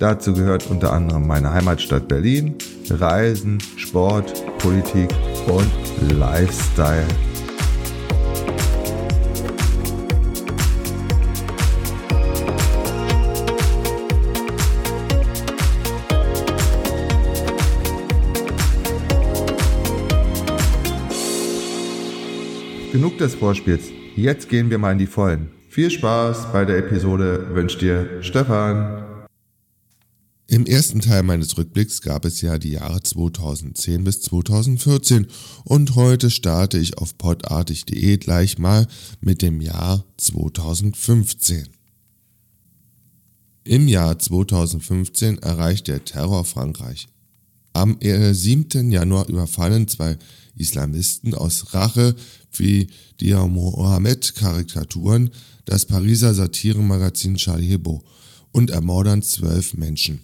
Dazu gehört unter anderem meine Heimatstadt Berlin, Reisen, Sport, Politik und Lifestyle. Genug des Vorspiels. Jetzt gehen wir mal in die Vollen. Viel Spaß bei der Episode wünscht dir Stefan. Im ersten Teil meines Rückblicks gab es ja die Jahre 2010 bis 2014 und heute starte ich auf podartig.de gleich mal mit dem Jahr 2015. Im Jahr 2015 erreicht der Terror Frankreich. Am 7. Januar überfallen zwei Islamisten aus Rache wie die Mohammed-Karikaturen das Pariser Satiremagazin Charlie Hebdo und ermordern zwölf Menschen.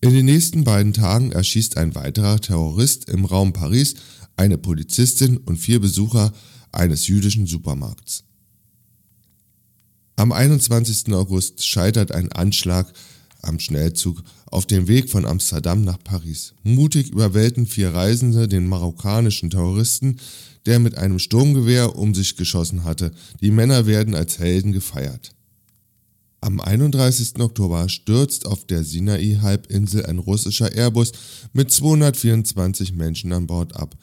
In den nächsten beiden Tagen erschießt ein weiterer Terrorist im Raum Paris eine Polizistin und vier Besucher eines jüdischen Supermarkts. Am 21. August scheitert ein Anschlag am Schnellzug auf dem Weg von Amsterdam nach Paris. Mutig überwältigen vier Reisende den marokkanischen Terroristen, der mit einem Sturmgewehr um sich geschossen hatte. Die Männer werden als Helden gefeiert. Am 31. Oktober stürzt auf der Sinai-Halbinsel ein russischer Airbus mit 224 Menschen an Bord ab.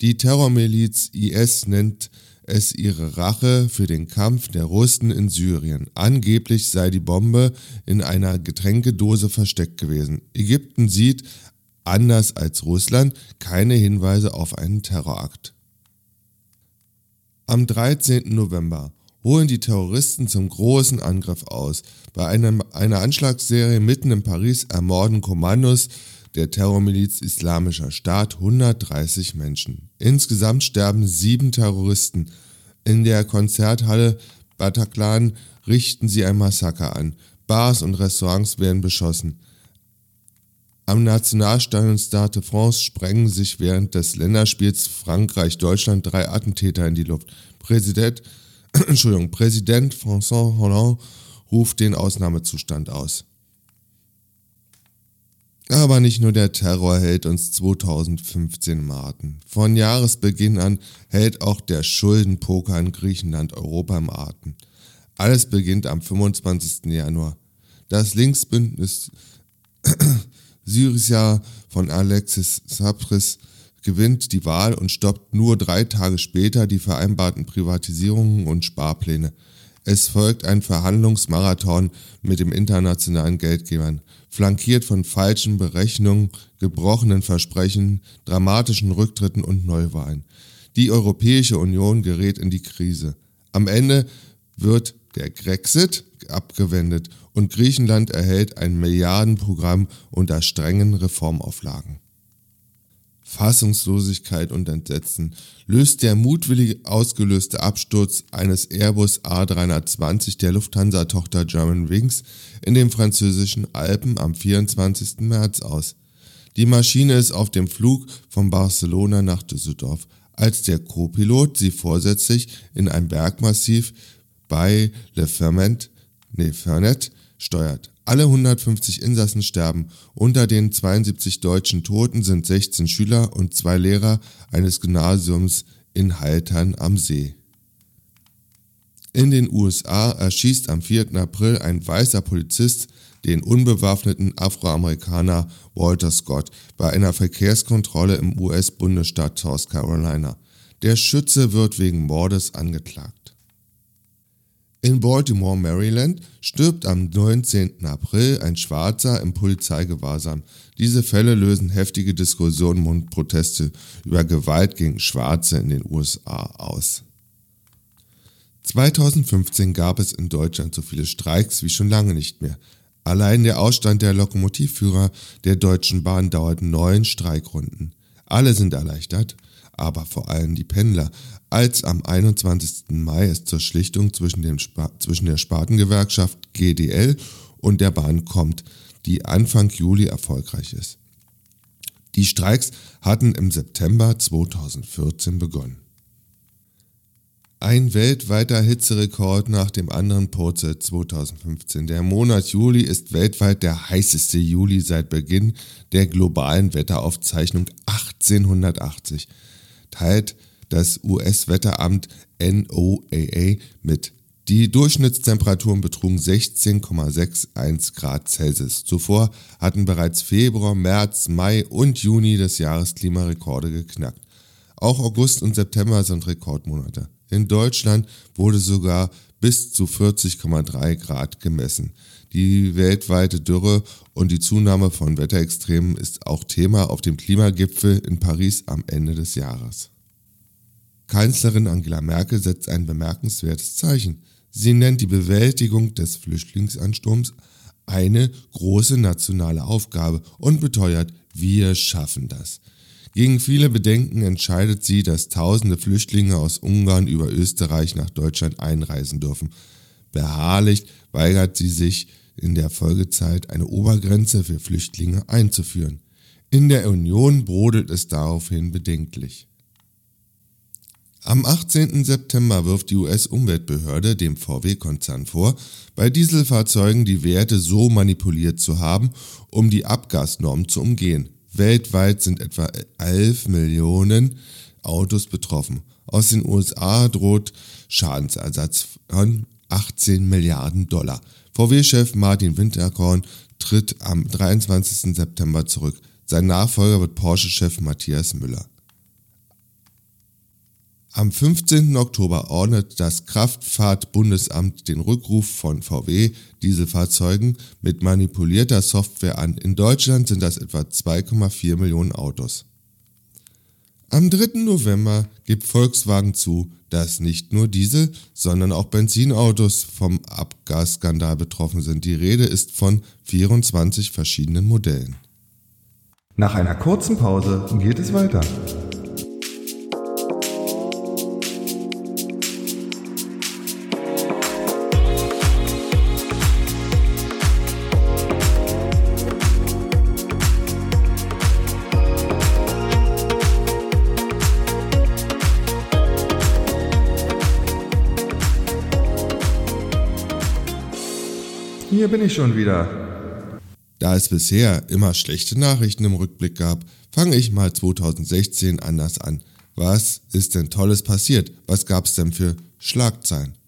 Die Terrormiliz IS nennt es ihre Rache für den Kampf der Russen in Syrien. Angeblich sei die Bombe in einer Getränkedose versteckt gewesen. Ägypten sieht, anders als Russland, keine Hinweise auf einen Terrorakt. Am 13. November holen die Terroristen zum großen Angriff aus. Bei einem, einer Anschlagsserie mitten in Paris ermorden Kommandos der Terrormiliz Islamischer Staat 130 Menschen. Insgesamt sterben sieben Terroristen. In der Konzerthalle Bataclan richten sie ein Massaker an. Bars und Restaurants werden beschossen. Am Nationalstadion Stade de France sprengen sich während des Länderspiels Frankreich-Deutschland drei Attentäter in die Luft. Präsident, Entschuldigung, Präsident François Hollande ruft den Ausnahmezustand aus. Aber nicht nur der Terror hält uns 2015 Marten. Von Jahresbeginn an hält auch der Schuldenpoker in Griechenland Europa im Atem. Alles beginnt am 25. Januar. Das Linksbündnis Syriza von Alexis Tsipras gewinnt die Wahl und stoppt nur drei Tage später die vereinbarten Privatisierungen und Sparpläne. Es folgt ein Verhandlungsmarathon mit dem internationalen Geldgebern, flankiert von falschen Berechnungen, gebrochenen Versprechen, dramatischen Rücktritten und Neuwahlen. Die Europäische Union gerät in die Krise. Am Ende wird der Grexit abgewendet und Griechenland erhält ein Milliardenprogramm unter strengen Reformauflagen. Fassungslosigkeit und Entsetzen löst der mutwillig ausgelöste Absturz eines Airbus A320 der Lufthansa-Tochter German Wings in den französischen Alpen am 24. März aus. Die Maschine ist auf dem Flug von Barcelona nach Düsseldorf, als der Co-Pilot sie vorsätzlich in ein Bergmassiv bei Le Ferment, nee, Fernet steuert. Alle 150 Insassen sterben. Unter den 72 deutschen Toten sind 16 Schüler und zwei Lehrer eines Gymnasiums in Haltern am See. In den USA erschießt am 4. April ein weißer Polizist den unbewaffneten Afroamerikaner Walter Scott bei einer Verkehrskontrolle im US-Bundesstaat South Carolina. Der Schütze wird wegen Mordes angeklagt. In Baltimore, Maryland, stirbt am 19. April ein Schwarzer im Polizeigewahrsam. Diese Fälle lösen heftige Diskussionen und Proteste über Gewalt gegen Schwarze in den USA aus. 2015 gab es in Deutschland so viele Streiks wie schon lange nicht mehr. Allein der Ausstand der Lokomotivführer der Deutschen Bahn dauert neun Streikrunden. Alle sind erleichtert, aber vor allem die Pendler, als am 21. Mai es zur Schlichtung zwischen, dem zwischen der Spartengewerkschaft GDL und der Bahn kommt, die Anfang Juli erfolgreich ist. Die Streiks hatten im September 2014 begonnen. Ein weltweiter Hitzerekord nach dem anderen purzelt 2015. Der Monat Juli ist weltweit der heißeste Juli seit Beginn der globalen Wetteraufzeichnung 1880, teilt das US-Wetteramt NOAA mit. Die Durchschnittstemperaturen betrugen 16,61 Grad Celsius. Zuvor hatten bereits Februar, März, Mai und Juni des Jahres Klimarekorde geknackt. Auch August und September sind Rekordmonate. In Deutschland wurde sogar bis zu 40,3 Grad gemessen. Die weltweite Dürre und die Zunahme von Wetterextremen ist auch Thema auf dem Klimagipfel in Paris am Ende des Jahres. Kanzlerin Angela Merkel setzt ein bemerkenswertes Zeichen. Sie nennt die Bewältigung des Flüchtlingsansturms eine große nationale Aufgabe und beteuert, wir schaffen das. Gegen viele Bedenken entscheidet sie, dass tausende Flüchtlinge aus Ungarn über Österreich nach Deutschland einreisen dürfen. Beharrlich weigert sie sich in der Folgezeit eine Obergrenze für Flüchtlinge einzuführen. In der Union brodelt es daraufhin bedenklich. Am 18. September wirft die US-Umweltbehörde dem VW-Konzern vor, bei Dieselfahrzeugen die Werte so manipuliert zu haben, um die Abgasnorm zu umgehen. Weltweit sind etwa 11 Millionen Autos betroffen. Aus den USA droht Schadensersatz von 18 Milliarden Dollar. VW-Chef Martin Winterkorn tritt am 23. September zurück. Sein Nachfolger wird Porsche-Chef Matthias Müller. Am 15. Oktober ordnet das Kraftfahrtbundesamt den Rückruf von VW-Dieselfahrzeugen mit manipulierter Software an. In Deutschland sind das etwa 2,4 Millionen Autos. Am 3. November gibt Volkswagen zu, dass nicht nur Diesel, sondern auch Benzinautos vom Abgasskandal betroffen sind. Die Rede ist von 24 verschiedenen Modellen. Nach einer kurzen Pause geht es weiter. Hier bin ich schon wieder. Da es bisher immer schlechte Nachrichten im Rückblick gab, fange ich mal 2016 anders an. Was ist denn Tolles passiert? Was gab es denn für Schlagzeilen?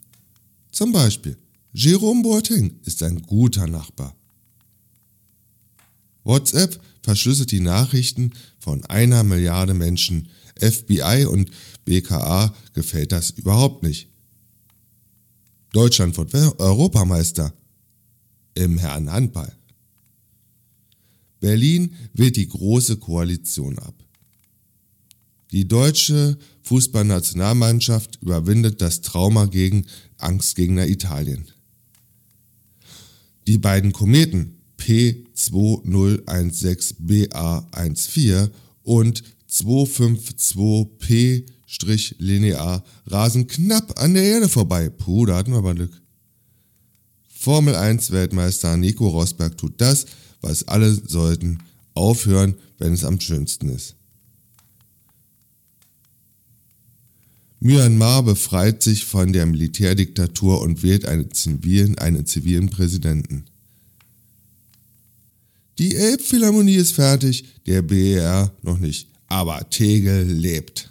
Zum Beispiel, Jerome Boateng ist ein guter Nachbar. WhatsApp verschlüsselt die Nachrichten von einer Milliarde Menschen. FBI und BKA gefällt das überhaupt nicht. Deutschland wird Europameister im Herrenhandball. Berlin wählt die Große Koalition ab. Die deutsche Fußballnationalmannschaft überwindet das Trauma gegen Angstgegner Italien. Die beiden Kometen P2016BA14 und 252P-Linear rasen knapp an der Erde vorbei. Puh, da hatten wir aber Glück. Formel 1 Weltmeister Nico Rosberg tut das, was alle sollten, aufhören, wenn es am schönsten ist. Myanmar befreit sich von der Militärdiktatur und wählt einen zivilen, einen zivilen Präsidenten. Die Elbphilharmonie ist fertig, der BER noch nicht, aber Tegel lebt.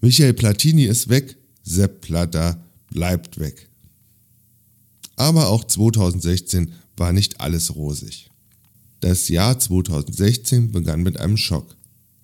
Michael Platini ist weg, Sepp Platter bleibt weg. Aber auch 2016 war nicht alles rosig. Das Jahr 2016 begann mit einem Schock.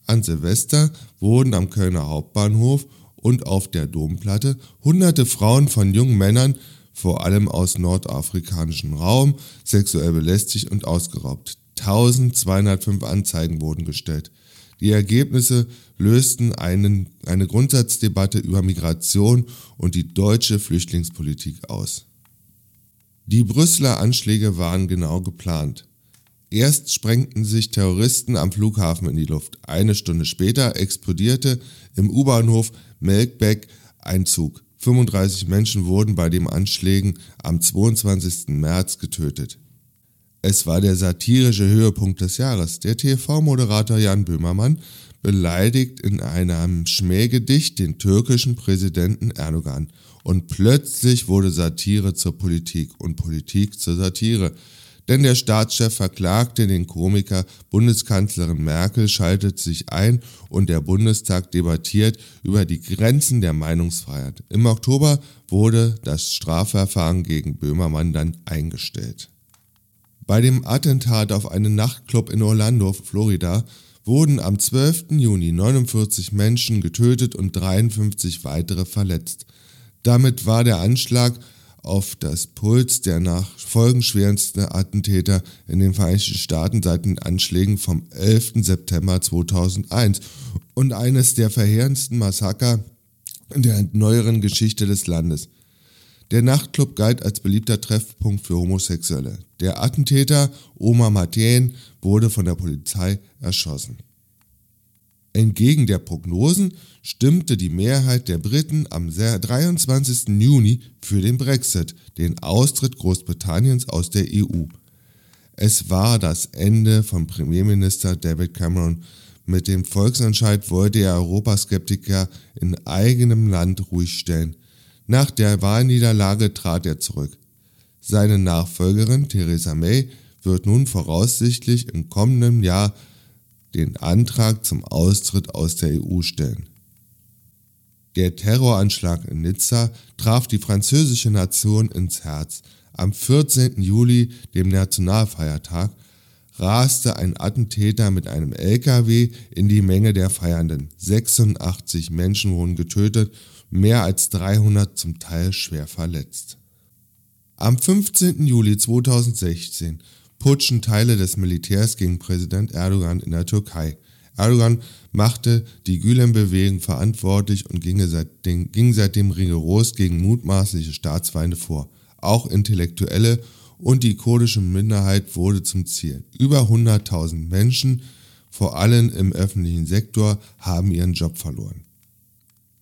An Silvester wurden am Kölner Hauptbahnhof und auf der Domplatte hunderte Frauen von jungen Männern, vor allem aus nordafrikanischem Raum, sexuell belästigt und ausgeraubt. 1205 Anzeigen wurden gestellt. Die Ergebnisse lösten einen, eine Grundsatzdebatte über Migration und die deutsche Flüchtlingspolitik aus. Die Brüsseler Anschläge waren genau geplant. Erst sprengten sich Terroristen am Flughafen in die Luft. Eine Stunde später explodierte im U-Bahnhof Melkbeck ein Zug. 35 Menschen wurden bei den Anschlägen am 22. März getötet. Es war der satirische Höhepunkt des Jahres. Der TV-Moderator Jan Böhmermann beleidigt in einem Schmähgedicht den türkischen Präsidenten Erdogan. Und plötzlich wurde Satire zur Politik und Politik zur Satire. Denn der Staatschef verklagte den Komiker, Bundeskanzlerin Merkel schaltet sich ein und der Bundestag debattiert über die Grenzen der Meinungsfreiheit. Im Oktober wurde das Strafverfahren gegen Böhmermann dann eingestellt. Bei dem Attentat auf einen Nachtclub in Orlando, Florida, wurden am 12. Juni 49 Menschen getötet und 53 weitere verletzt. Damit war der Anschlag auf das Puls der nach folgenschwersten Attentäter in den Vereinigten Staaten seit den Anschlägen vom 11. September 2001 und eines der verheerendsten Massaker in der neueren Geschichte des Landes. Der Nachtclub galt als beliebter Treffpunkt für Homosexuelle. Der Attentäter Omar Mateen wurde von der Polizei erschossen. Entgegen der Prognosen stimmte die Mehrheit der Briten am 23. Juni für den Brexit, den Austritt Großbritanniens aus der EU. Es war das Ende von Premierminister David Cameron. Mit dem Volksentscheid wollte er Europaskeptiker in eigenem Land ruhig stellen. Nach der Wahlniederlage trat er zurück. Seine Nachfolgerin Theresa May wird nun voraussichtlich im kommenden Jahr den Antrag zum Austritt aus der EU stellen. Der Terroranschlag in Nizza traf die französische Nation ins Herz. Am 14. Juli, dem Nationalfeiertag, raste ein Attentäter mit einem LKW in die Menge der Feiernden. 86 Menschen wurden getötet mehr als 300 zum Teil schwer verletzt. Am 15. Juli 2016 putschen Teile des Militärs gegen Präsident Erdogan in der Türkei. Erdogan machte die Gülen-Bewegung verantwortlich und ging seitdem, ging seitdem rigoros gegen mutmaßliche Staatsfeinde vor. Auch Intellektuelle und die kurdische Minderheit wurde zum Ziel. Über 100.000 Menschen, vor allem im öffentlichen Sektor, haben ihren Job verloren.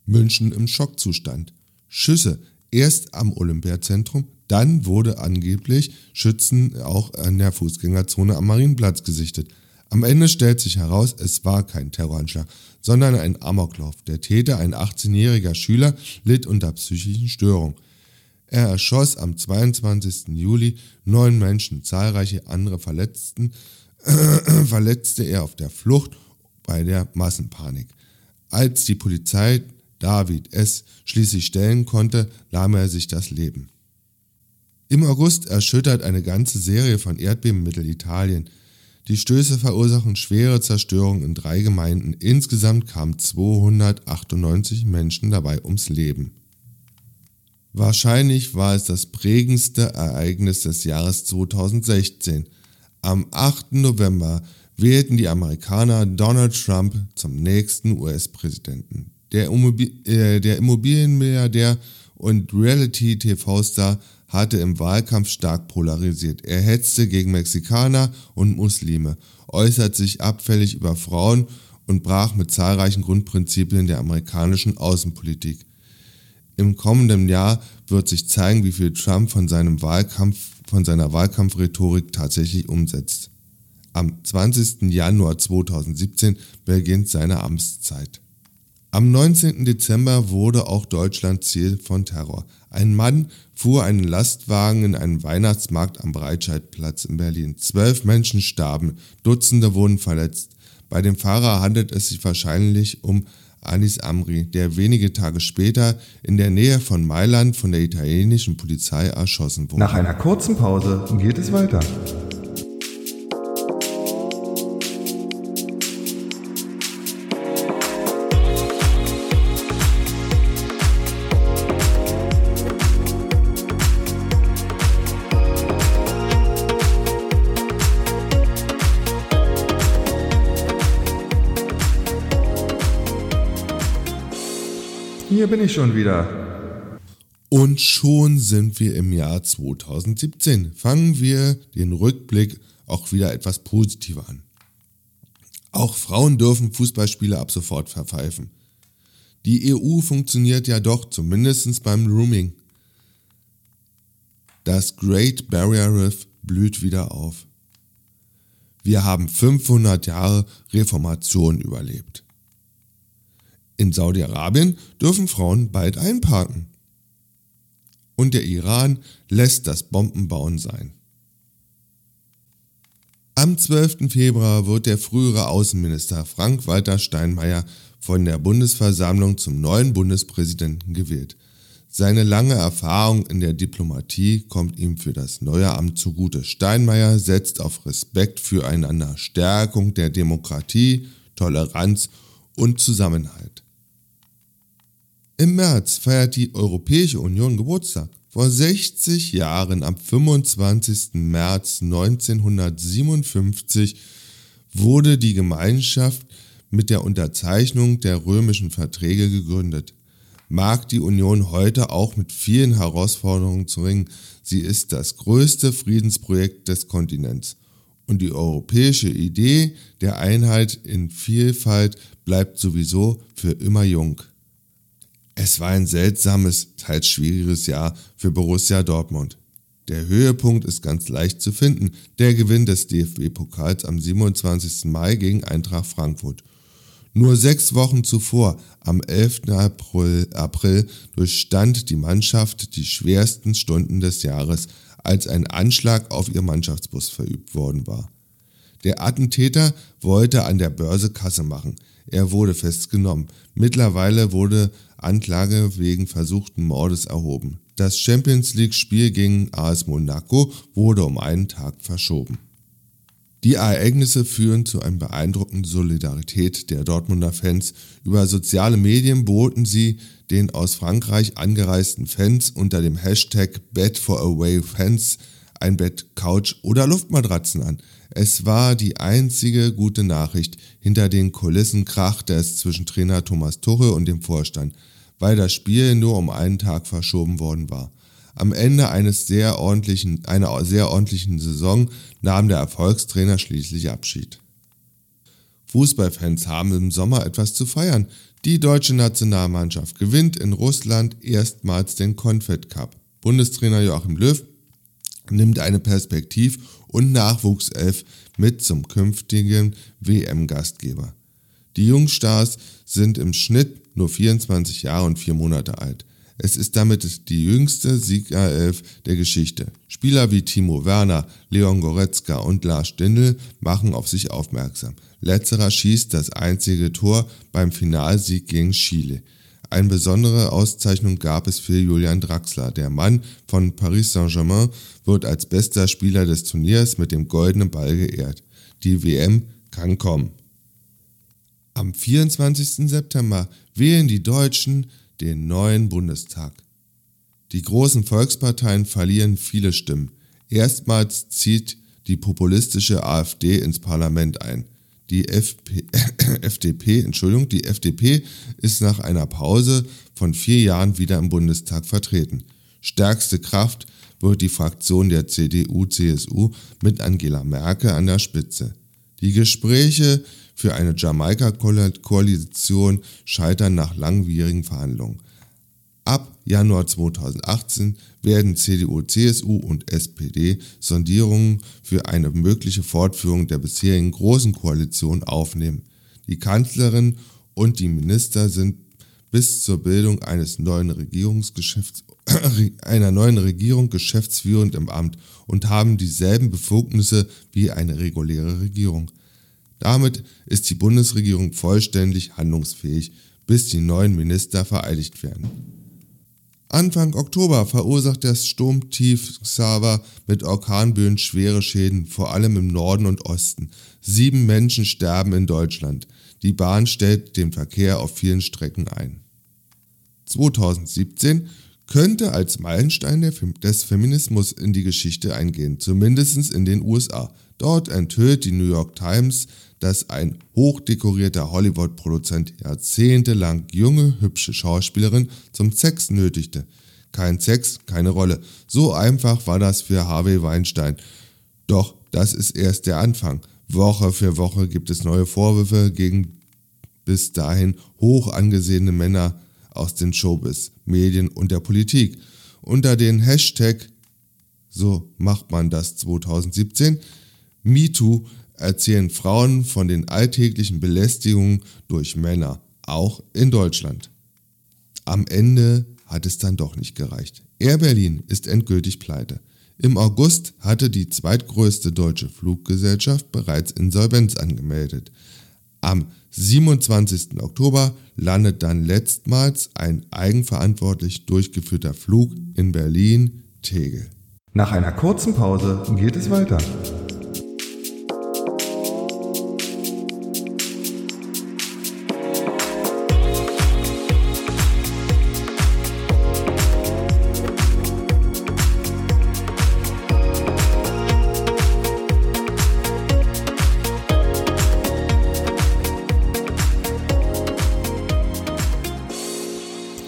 München im Schockzustand. Schüsse erst am Olympiazentrum, dann wurde angeblich Schützen auch an der Fußgängerzone am Marienplatz gesichtet. Am Ende stellt sich heraus, es war kein Terroranschlag, sondern ein Amoklauf. Der Täter, ein 18-jähriger Schüler, litt unter psychischen Störungen. Er erschoss am 22. Juli neun Menschen, zahlreiche andere Verletzten, äh, verletzte er auf der Flucht bei der Massenpanik. Als die Polizei David S. schließlich stellen konnte, nahm er sich das Leben. Im August erschüttert eine ganze Serie von Erdbeben Mittelitalien. Die Stöße verursachen schwere Zerstörung in drei Gemeinden. Insgesamt kamen 298 Menschen dabei ums Leben. Wahrscheinlich war es das prägendste Ereignis des Jahres 2016. Am 8. November wählten die Amerikaner Donald Trump zum nächsten US-Präsidenten. Der, äh, der Immobilienmilliardär und Reality-TV-Star hatte im Wahlkampf stark polarisiert. Er hetzte gegen Mexikaner und Muslime, äußert sich abfällig über Frauen und brach mit zahlreichen Grundprinzipien der amerikanischen Außenpolitik. Im kommenden Jahr wird sich zeigen, wie viel Trump von seinem Wahlkampf, von seiner Wahlkampfrhetorik tatsächlich umsetzt. Am 20. Januar 2017 beginnt seine Amtszeit. Am 19. Dezember wurde auch Deutschland Ziel von Terror. Ein Mann fuhr einen Lastwagen in einen Weihnachtsmarkt am Breitscheidplatz in Berlin. Zwölf Menschen starben, Dutzende wurden verletzt. Bei dem Fahrer handelt es sich wahrscheinlich um Anis Amri, der wenige Tage später in der Nähe von Mailand von der italienischen Polizei erschossen wurde. Nach einer kurzen Pause geht es weiter. Bin ich schon wieder. Und schon sind wir im Jahr 2017. Fangen wir den Rückblick auch wieder etwas positiver an. Auch Frauen dürfen Fußballspiele ab sofort verpfeifen. Die EU funktioniert ja doch, zumindest beim Rooming. Das Great Barrier Reef blüht wieder auf. Wir haben 500 Jahre Reformation überlebt. In Saudi-Arabien dürfen Frauen bald einparken. Und der Iran lässt das Bombenbauen sein. Am 12. Februar wird der frühere Außenminister Frank-Walter Steinmeier von der Bundesversammlung zum neuen Bundespräsidenten gewählt. Seine lange Erfahrung in der Diplomatie kommt ihm für das neue Amt zugute. Steinmeier setzt auf Respekt füreinander, Stärkung der Demokratie, Toleranz und Zusammenhalt. Im März feiert die Europäische Union Geburtstag. Vor 60 Jahren, am 25. März 1957, wurde die Gemeinschaft mit der Unterzeichnung der römischen Verträge gegründet mag die Union heute auch mit vielen Herausforderungen zu ringen. Sie ist das größte Friedensprojekt des Kontinents. Und die europäische Idee der Einheit in Vielfalt bleibt sowieso für immer jung. Es war ein seltsames, teils schwieriges Jahr für Borussia Dortmund. Der Höhepunkt ist ganz leicht zu finden, der Gewinn des DFB-Pokals am 27. Mai gegen Eintracht Frankfurt – nur sechs Wochen zuvor, am 11. April, April, durchstand die Mannschaft die schwersten Stunden des Jahres, als ein Anschlag auf ihr Mannschaftsbus verübt worden war. Der Attentäter wollte an der Börse Kasse machen. Er wurde festgenommen. Mittlerweile wurde Anklage wegen versuchten Mordes erhoben. Das Champions League-Spiel gegen AS Monaco wurde um einen Tag verschoben. Die Ereignisse führen zu einer beeindruckenden Solidarität der Dortmunder Fans. Über soziale Medien boten sie den aus Frankreich angereisten Fans unter dem Hashtag Bed for Away Fans ein Bett, Couch oder Luftmatratzen an. Es war die einzige gute Nachricht. Hinter den Kulissen krachte es zwischen Trainer Thomas Tuchel und dem Vorstand, weil das Spiel nur um einen Tag verschoben worden war. Am Ende eines sehr ordentlichen, einer sehr ordentlichen Saison nahm der Erfolgstrainer schließlich Abschied. Fußballfans haben im Sommer etwas zu feiern. Die deutsche Nationalmannschaft gewinnt in Russland erstmals den Confed Cup. Bundestrainer Joachim Löw nimmt eine Perspektiv- und Nachwuchself mit zum künftigen WM-Gastgeber. Die Jungstars sind im Schnitt nur 24 Jahre und 4 Monate alt. Es ist damit die jüngste Siegerelf der Geschichte. Spieler wie Timo Werner, Leon Goretzka und Lars Stindl machen auf sich aufmerksam. Letzterer schießt das einzige Tor beim Finalsieg gegen Chile. Eine besondere Auszeichnung gab es für Julian Draxler. Der Mann von Paris Saint-Germain wird als bester Spieler des Turniers mit dem goldenen Ball geehrt. Die WM kann kommen. Am 24. September wählen die Deutschen den neuen Bundestag. Die großen Volksparteien verlieren viele Stimmen. Erstmals zieht die populistische AfD ins Parlament ein. Die FP, FDP, Entschuldigung, die FDP ist nach einer Pause von vier Jahren wieder im Bundestag vertreten. Stärkste Kraft wird die Fraktion der CDU-CSU mit Angela Merkel an der Spitze. Die Gespräche für eine Jamaika-Koalition scheitern nach langwierigen Verhandlungen. Ab Januar 2018 werden CDU, CSU und SPD Sondierungen für eine mögliche Fortführung der bisherigen Großen Koalition aufnehmen. Die Kanzlerin und die Minister sind bis zur Bildung eines neuen Regierungsgeschäfts einer neuen Regierung geschäftsführend im Amt und haben dieselben Befugnisse wie eine reguläre Regierung. Damit ist die Bundesregierung vollständig handlungsfähig, bis die neuen Minister vereidigt werden. Anfang Oktober verursacht das Sturmtief Xaver mit Orkanböen schwere Schäden, vor allem im Norden und Osten. Sieben Menschen sterben in Deutschland. Die Bahn stellt den Verkehr auf vielen Strecken ein. 2017 könnte als Meilenstein des Feminismus in die Geschichte eingehen, zumindest in den USA. Dort enthüllt die New York Times dass ein hochdekorierter Hollywood-Produzent jahrzehntelang junge, hübsche Schauspielerin zum Sex nötigte. kein Sex, keine Rolle. So einfach war das für Harvey Weinstein. Doch das ist erst der Anfang. Woche für Woche gibt es neue Vorwürfe gegen bis dahin hoch angesehene Männer aus den Showbiz, Medien und der Politik. Unter den Hashtag, so macht man das 2017, MeToo erzählen Frauen von den alltäglichen Belästigungen durch Männer, auch in Deutschland. Am Ende hat es dann doch nicht gereicht. Air Berlin ist endgültig pleite. Im August hatte die zweitgrößte deutsche Fluggesellschaft bereits Insolvenz angemeldet. Am 27. Oktober landet dann letztmals ein eigenverantwortlich durchgeführter Flug in Berlin-Tegel. Nach einer kurzen Pause geht es weiter.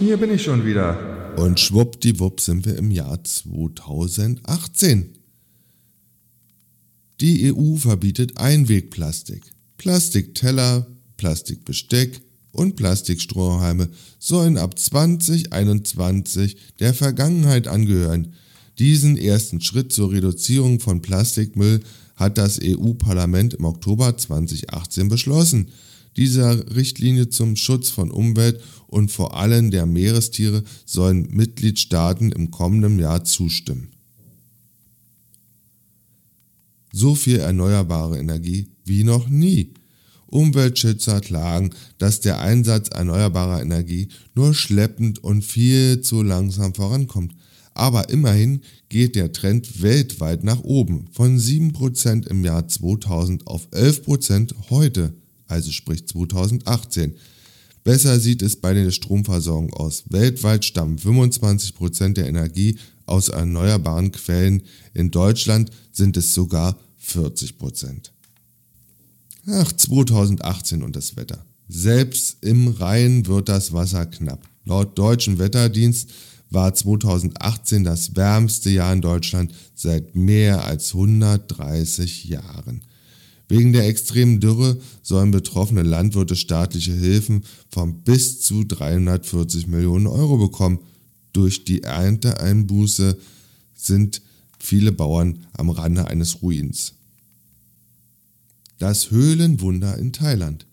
Hier bin ich schon wieder. Und schwuppdiwupp sind wir im Jahr 2018. Die EU verbietet Einwegplastik. Plastikteller, Plastikbesteck und Plastikstrohhalme sollen ab 2021 der Vergangenheit angehören. Diesen ersten Schritt zur Reduzierung von Plastikmüll hat das EU-Parlament im Oktober 2018 beschlossen. Dieser Richtlinie zum Schutz von Umwelt und vor allem der Meerestiere sollen Mitgliedstaaten im kommenden Jahr zustimmen. So viel erneuerbare Energie wie noch nie. Umweltschützer klagen, dass der Einsatz erneuerbarer Energie nur schleppend und viel zu langsam vorankommt. Aber immerhin geht der Trend weltweit nach oben, von 7% im Jahr 2000 auf 11% heute also sprich 2018. Besser sieht es bei der Stromversorgung aus. Weltweit stammen 25% der Energie aus erneuerbaren Quellen. In Deutschland sind es sogar 40%. Ach, 2018 und das Wetter. Selbst im Rhein wird das Wasser knapp. Laut deutschen Wetterdienst war 2018 das wärmste Jahr in Deutschland seit mehr als 130 Jahren. Wegen der extremen Dürre sollen betroffene Landwirte staatliche Hilfen von bis zu 340 Millionen Euro bekommen. Durch die Ernteeinbuße sind viele Bauern am Rande eines Ruins. Das Höhlenwunder in Thailand.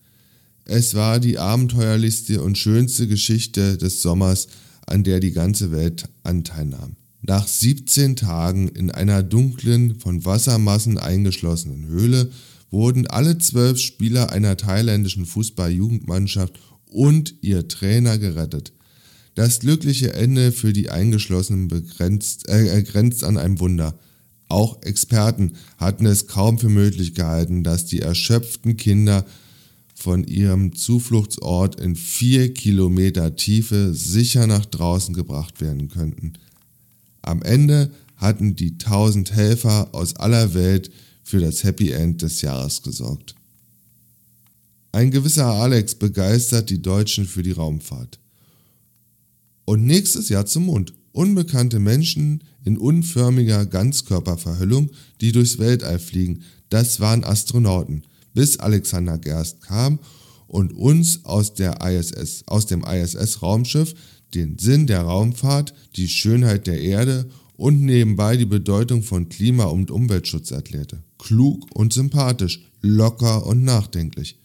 Es war die abenteuerlichste und schönste Geschichte des Sommers, an der die ganze Welt Anteil nahm. Nach 17 Tagen in einer dunklen, von Wassermassen eingeschlossenen Höhle wurden alle zwölf Spieler einer thailändischen Fußball-Jugendmannschaft und ihr Trainer gerettet. Das glückliche Ende für die Eingeschlossenen begrenzt, äh, grenzt an einem Wunder. Auch Experten hatten es kaum für möglich gehalten, dass die erschöpften Kinder von ihrem Zufluchtsort in vier Kilometer Tiefe sicher nach draußen gebracht werden könnten. Am Ende hatten die tausend Helfer aus aller Welt für das Happy End des Jahres gesorgt. Ein gewisser Alex begeistert die Deutschen für die Raumfahrt. Und nächstes Jahr zum Mond. Unbekannte Menschen in unförmiger Ganzkörperverhüllung, die durchs Weltall fliegen. Das waren Astronauten, bis Alexander Gerst kam und uns aus, der ISS, aus dem ISS-Raumschiff den Sinn der Raumfahrt, die Schönheit der Erde und nebenbei die Bedeutung von Klima- und Umweltschutz erklärte. Klug und sympathisch, locker und nachdenklich.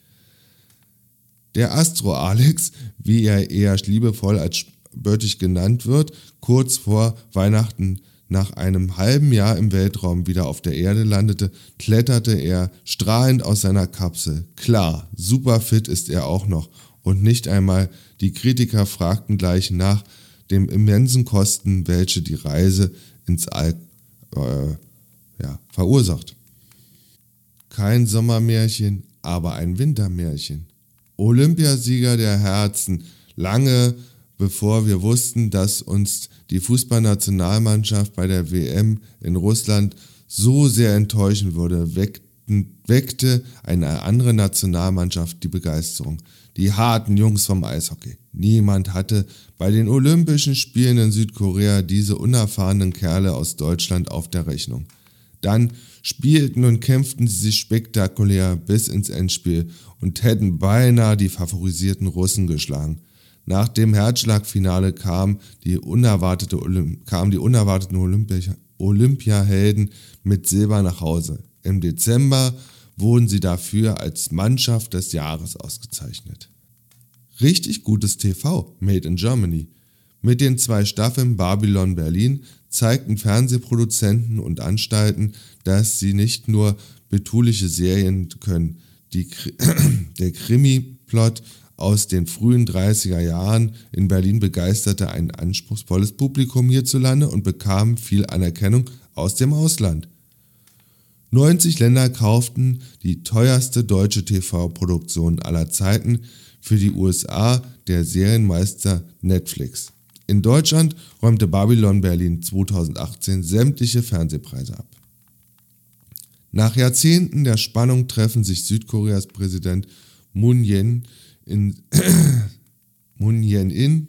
Der Astro Alex, wie er eher liebevoll als spöttisch genannt wird, kurz vor Weihnachten nach einem halben Jahr im Weltraum wieder auf der Erde landete, kletterte er strahlend aus seiner Kapsel. Klar, super fit ist er auch noch und nicht einmal die Kritiker fragten gleich nach dem immensen Kosten, welche die Reise ins All äh, ja, verursacht. Kein Sommermärchen, aber ein Wintermärchen. Olympiasieger der Herzen, lange bevor wir wussten, dass uns die Fußballnationalmannschaft bei der WM in Russland so sehr enttäuschen würde, weckten weckte eine andere Nationalmannschaft die Begeisterung. Die harten Jungs vom Eishockey. Niemand hatte bei den Olympischen Spielen in Südkorea diese unerfahrenen Kerle aus Deutschland auf der Rechnung. Dann spielten und kämpften sie sich spektakulär bis ins Endspiel und hätten beinahe die favorisierten Russen geschlagen. Nach dem Herzschlagfinale kam die unerwartete kamen die unerwarteten Olympia Olympiahelden mit Silber nach Hause. Im Dezember wurden sie dafür als Mannschaft des Jahres ausgezeichnet. Richtig gutes TV, Made in Germany. Mit den zwei Staffeln Babylon Berlin zeigten Fernsehproduzenten und Anstalten, dass sie nicht nur betuliche Serien können. Die, der Krimi-Plot aus den frühen 30er Jahren in Berlin begeisterte ein anspruchsvolles Publikum hierzulande und bekam viel Anerkennung aus dem Ausland. 90 Länder kauften die teuerste deutsche TV-Produktion aller Zeiten für die USA der Serienmeister Netflix. In Deutschland räumte Babylon Berlin 2018 sämtliche Fernsehpreise ab. Nach Jahrzehnten der Spannung treffen sich Südkoreas Präsident Moon Jae-in in Moon Jae-in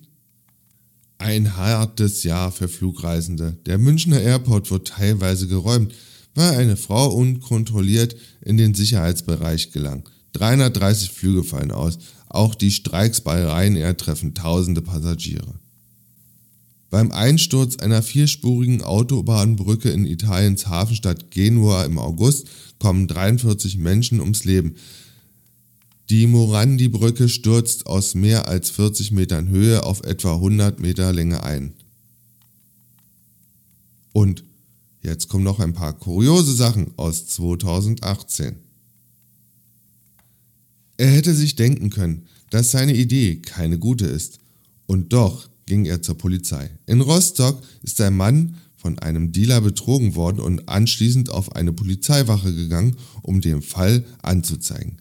ein hartes Jahr für Flugreisende. Der Münchner Airport wird teilweise geräumt, weil eine Frau unkontrolliert in den Sicherheitsbereich gelang. 330 Flüge fallen aus. Auch die Streiks bei Ryanair treffen tausende Passagiere. Beim Einsturz einer vierspurigen Autobahnbrücke in Italiens Hafenstadt Genua im August kommen 43 Menschen ums Leben. Die Morandi-Brücke stürzt aus mehr als 40 Metern Höhe auf etwa 100 Meter Länge ein. Und jetzt kommen noch ein paar kuriose Sachen aus 2018. Er hätte sich denken können, dass seine Idee keine gute ist. Und doch ging er zur Polizei. In Rostock ist ein Mann von einem Dealer betrogen worden und anschließend auf eine Polizeiwache gegangen, um den Fall anzuzeigen.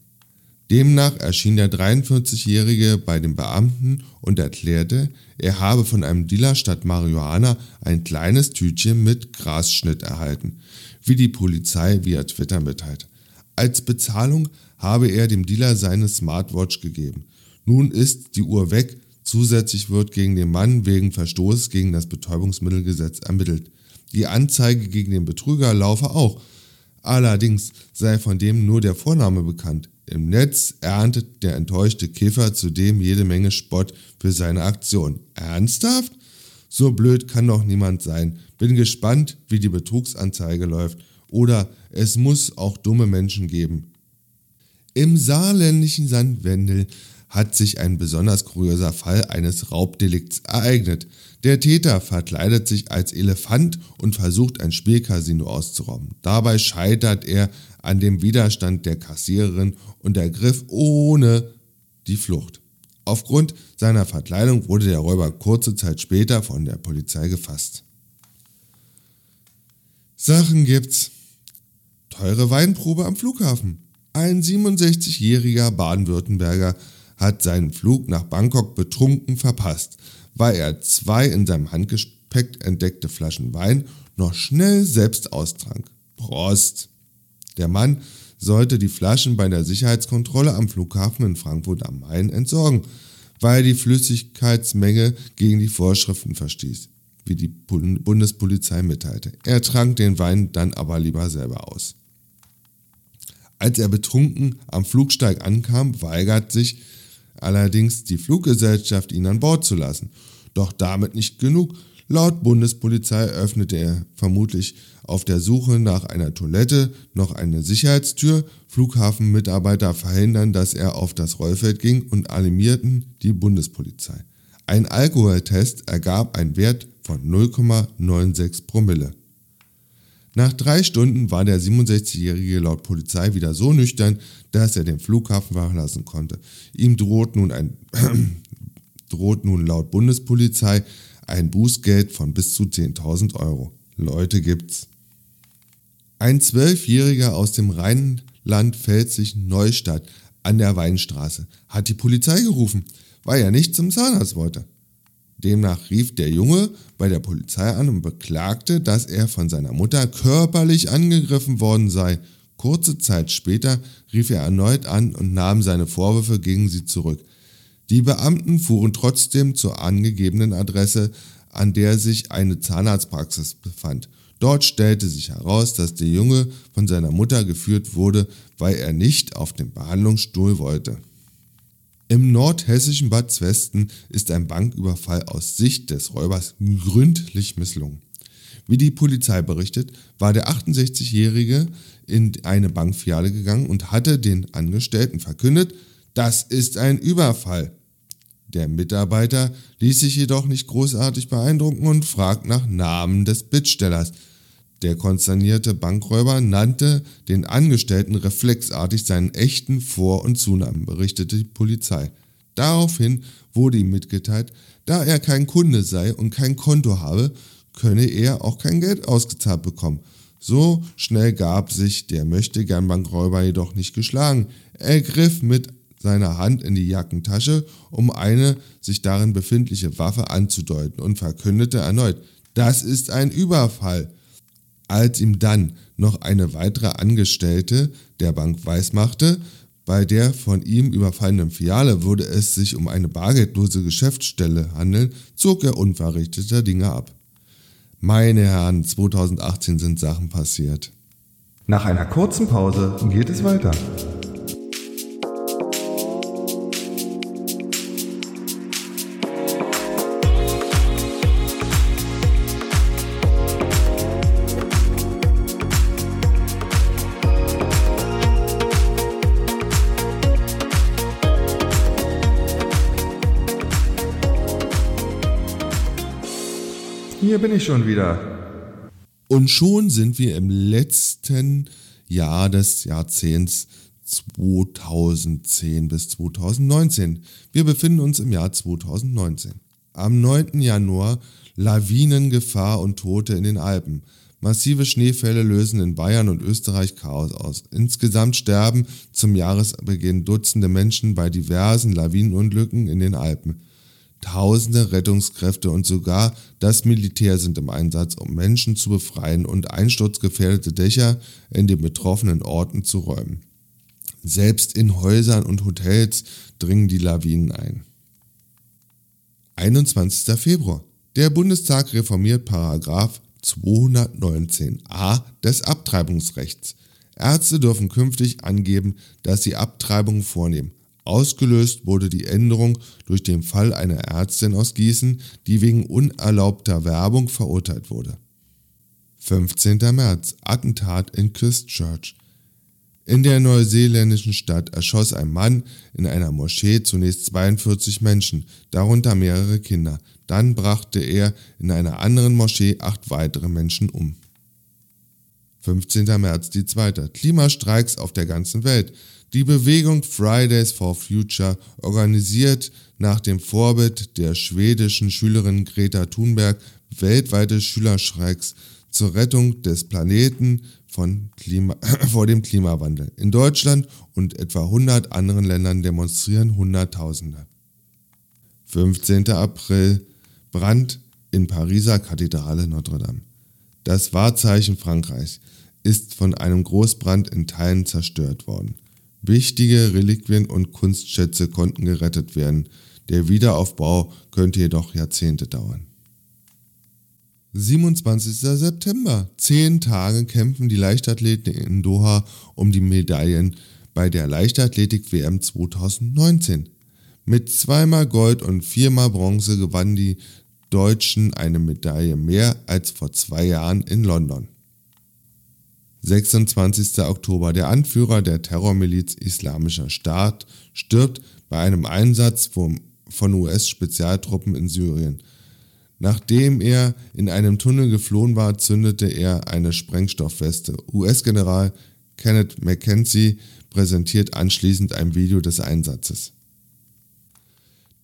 Demnach erschien der 43-Jährige bei dem Beamten und erklärte, er habe von einem Dealer statt Marihuana ein kleines Tütchen mit Grasschnitt erhalten, wie die Polizei via Twitter mitteilt. Als Bezahlung habe er dem Dealer seine Smartwatch gegeben. Nun ist die Uhr weg, zusätzlich wird gegen den Mann wegen Verstoß gegen das Betäubungsmittelgesetz ermittelt. Die Anzeige gegen den Betrüger laufe auch, allerdings sei von dem nur der Vorname bekannt. Im Netz erntet der enttäuschte Kiffer zudem jede Menge Spott für seine Aktion. Ernsthaft? So blöd kann doch niemand sein. Bin gespannt, wie die Betrugsanzeige läuft. Oder es muss auch dumme Menschen geben. Im saarländischen Sandwendel hat sich ein besonders kuriöser Fall eines Raubdelikts ereignet. Der Täter verkleidet sich als Elefant und versucht ein Spielcasino auszurauben. Dabei scheitert er an dem Widerstand der Kassiererin und ergriff ohne die Flucht. Aufgrund seiner Verkleidung wurde der Räuber kurze Zeit später von der Polizei gefasst. Sachen gibt's. Teure Weinprobe am Flughafen. Ein 67-jähriger Baden-Württemberger hat seinen Flug nach Bangkok betrunken verpasst, weil er zwei in seinem Handgepäck entdeckte Flaschen Wein noch schnell selbst austrank. Prost! Der Mann sollte die Flaschen bei der Sicherheitskontrolle am Flughafen in Frankfurt am Main entsorgen, weil die Flüssigkeitsmenge gegen die Vorschriften verstieß, wie die Bundespolizei mitteilte. Er trank den Wein dann aber lieber selber aus. Als er betrunken am Flugsteig ankam, weigert sich allerdings die Fluggesellschaft, ihn an Bord zu lassen. Doch damit nicht genug. Laut Bundespolizei öffnete er vermutlich auf der Suche nach einer Toilette noch eine Sicherheitstür. Flughafenmitarbeiter verhindern, dass er auf das Rollfeld ging und alarmierten die Bundespolizei. Ein Alkoholtest ergab einen Wert von 0,96 Promille. Nach drei Stunden war der 67-Jährige laut Polizei wieder so nüchtern, dass er den Flughafen verlassen konnte. Ihm droht nun, ein, droht nun laut Bundespolizei ein Bußgeld von bis zu 10.000 Euro. Leute gibt's. Ein Zwölfjähriger aus dem Rheinland Pfälzischen Neustadt an der Weinstraße hat die Polizei gerufen, weil er nicht zum Zahnarzt wollte. Demnach rief der Junge bei der Polizei an und beklagte, dass er von seiner Mutter körperlich angegriffen worden sei. Kurze Zeit später rief er erneut an und nahm seine Vorwürfe gegen sie zurück. Die Beamten fuhren trotzdem zur angegebenen Adresse, an der sich eine Zahnarztpraxis befand. Dort stellte sich heraus, dass der Junge von seiner Mutter geführt wurde, weil er nicht auf den Behandlungsstuhl wollte. Im nordhessischen Bad Zwesten ist ein Banküberfall aus Sicht des Räubers gründlich misslungen. Wie die Polizei berichtet, war der 68-Jährige in eine Bankfiliale gegangen und hatte den Angestellten verkündet, das ist ein Überfall. Der Mitarbeiter ließ sich jedoch nicht großartig beeindrucken und fragt nach Namen des Bittstellers. Der konsternierte Bankräuber nannte den Angestellten reflexartig seinen echten Vor- und Zunamen, berichtete die Polizei. Daraufhin wurde ihm mitgeteilt, da er kein Kunde sei und kein Konto habe, könne er auch kein Geld ausgezahlt bekommen. So schnell gab sich der möchtegern Bankräuber jedoch nicht geschlagen. Er griff mit seiner Hand in die Jackentasche, um eine sich darin befindliche Waffe anzudeuten und verkündete erneut, das ist ein Überfall. Als ihm dann noch eine weitere Angestellte der Bank weismachte, bei der von ihm überfallenen Filiale würde es sich um eine bargeldlose Geschäftsstelle handeln, zog er unverrichteter Dinge ab. Meine Herren, 2018 sind Sachen passiert. Nach einer kurzen Pause geht es weiter. Bin ich schon wieder. Und schon sind wir im letzten Jahr des Jahrzehnts 2010 bis 2019. Wir befinden uns im Jahr 2019. Am 9. Januar Lawinengefahr und Tote in den Alpen. Massive Schneefälle lösen in Bayern und Österreich Chaos aus. Insgesamt sterben zum Jahresbeginn Dutzende Menschen bei diversen Lawinenunglücken in den Alpen. Tausende Rettungskräfte und sogar das Militär sind im Einsatz, um Menschen zu befreien und einsturzgefährdete Dächer in den betroffenen Orten zu räumen. Selbst in Häusern und Hotels dringen die Lawinen ein. 21. Februar. Der Bundestag reformiert Paragraph 219a des Abtreibungsrechts. Ärzte dürfen künftig angeben, dass sie Abtreibungen vornehmen. Ausgelöst wurde die Änderung durch den Fall einer Ärztin aus Gießen, die wegen unerlaubter Werbung verurteilt wurde. 15. März Attentat in Christchurch. In der neuseeländischen Stadt erschoss ein Mann in einer Moschee zunächst 42 Menschen, darunter mehrere Kinder. Dann brachte er in einer anderen Moschee acht weitere Menschen um. 15. März die zweite. Klimastreiks auf der ganzen Welt. Die Bewegung Fridays for Future organisiert nach dem Vorbild der schwedischen Schülerin Greta Thunberg weltweite Schülerstreiks zur Rettung des Planeten Klima, vor dem Klimawandel. In Deutschland und etwa 100 anderen Ländern demonstrieren Hunderttausende. 15. April Brand in Pariser Kathedrale Notre Dame. Das Wahrzeichen Frankreichs ist von einem Großbrand in Teilen zerstört worden. Wichtige Reliquien und Kunstschätze konnten gerettet werden, der Wiederaufbau könnte jedoch Jahrzehnte dauern. 27. September. Zehn Tage kämpfen die Leichtathleten in Doha um die Medaillen bei der Leichtathletik-WM 2019. Mit zweimal Gold und viermal Bronze gewannen die Deutschen eine Medaille mehr als vor zwei Jahren in London. 26. Oktober. Der Anführer der Terrormiliz Islamischer Staat stirbt bei einem Einsatz von US-Spezialtruppen in Syrien. Nachdem er in einem Tunnel geflohen war, zündete er eine Sprengstoffweste. US-General Kenneth McKenzie präsentiert anschließend ein Video des Einsatzes.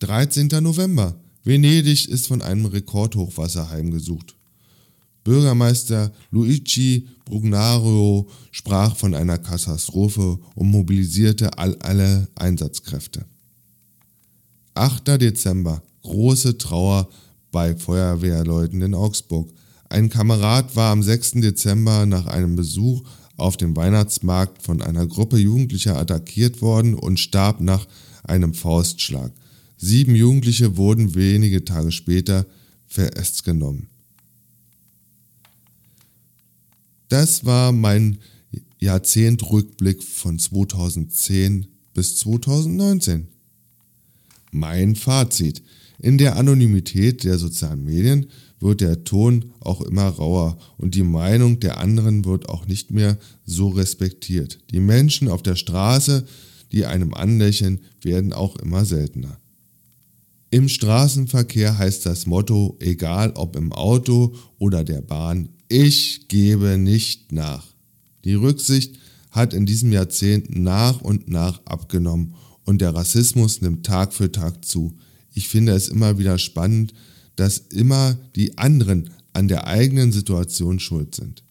13. November. Venedig ist von einem Rekordhochwasser heimgesucht. Bürgermeister Luigi Brugnaro sprach von einer Katastrophe und mobilisierte all alle Einsatzkräfte. 8. Dezember. Große Trauer bei Feuerwehrleuten in Augsburg. Ein Kamerad war am 6. Dezember nach einem Besuch auf dem Weihnachtsmarkt von einer Gruppe Jugendlicher attackiert worden und starb nach einem Faustschlag. Sieben Jugendliche wurden wenige Tage später festgenommen. Das war mein Jahrzehntrückblick von 2010 bis 2019. Mein Fazit. In der Anonymität der sozialen Medien wird der Ton auch immer rauer und die Meinung der anderen wird auch nicht mehr so respektiert. Die Menschen auf der Straße, die einem anlächeln, werden auch immer seltener. Im Straßenverkehr heißt das Motto, egal ob im Auto oder der Bahn, ich gebe nicht nach. Die Rücksicht hat in diesem Jahrzehnt nach und nach abgenommen und der Rassismus nimmt Tag für Tag zu. Ich finde es immer wieder spannend, dass immer die anderen an der eigenen Situation schuld sind.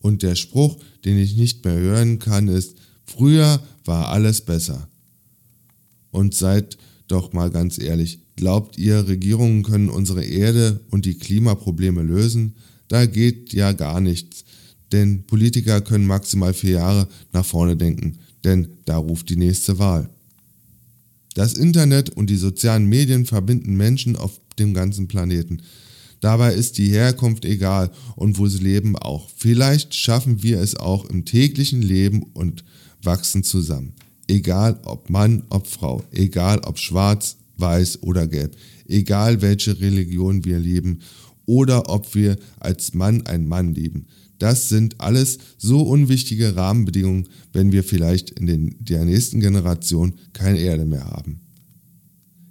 Und der Spruch, den ich nicht mehr hören kann, ist, früher war alles besser. Und seid doch mal ganz ehrlich, glaubt ihr, Regierungen können unsere Erde und die Klimaprobleme lösen? Da geht ja gar nichts. Denn Politiker können maximal vier Jahre nach vorne denken, denn da ruft die nächste Wahl. Das Internet und die sozialen Medien verbinden Menschen auf dem ganzen Planeten. Dabei ist die Herkunft egal und wo sie leben auch. Vielleicht schaffen wir es auch im täglichen Leben und wachsen zusammen. Egal ob Mann, ob Frau, egal ob schwarz, weiß oder gelb, egal welche Religion wir lieben oder ob wir als Mann ein Mann lieben. Das sind alles so unwichtige Rahmenbedingungen, wenn wir vielleicht in den, der nächsten Generation keine Erde mehr haben.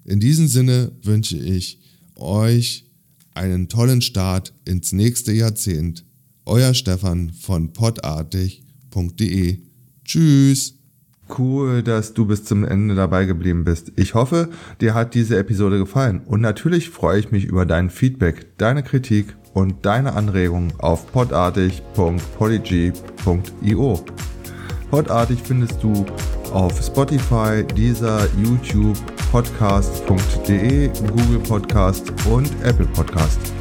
In diesem Sinne wünsche ich euch einen tollen Start ins nächste Jahrzehnt. Euer Stefan von podartig.de. Tschüss. Cool, dass du bis zum Ende dabei geblieben bist. Ich hoffe, dir hat diese Episode gefallen und natürlich freue ich mich über dein Feedback, deine Kritik und deine Anregungen auf podartig.polyg.io. Podartig findest du auf Spotify, dieser YouTube, podcast.de, Google Podcast und Apple Podcast.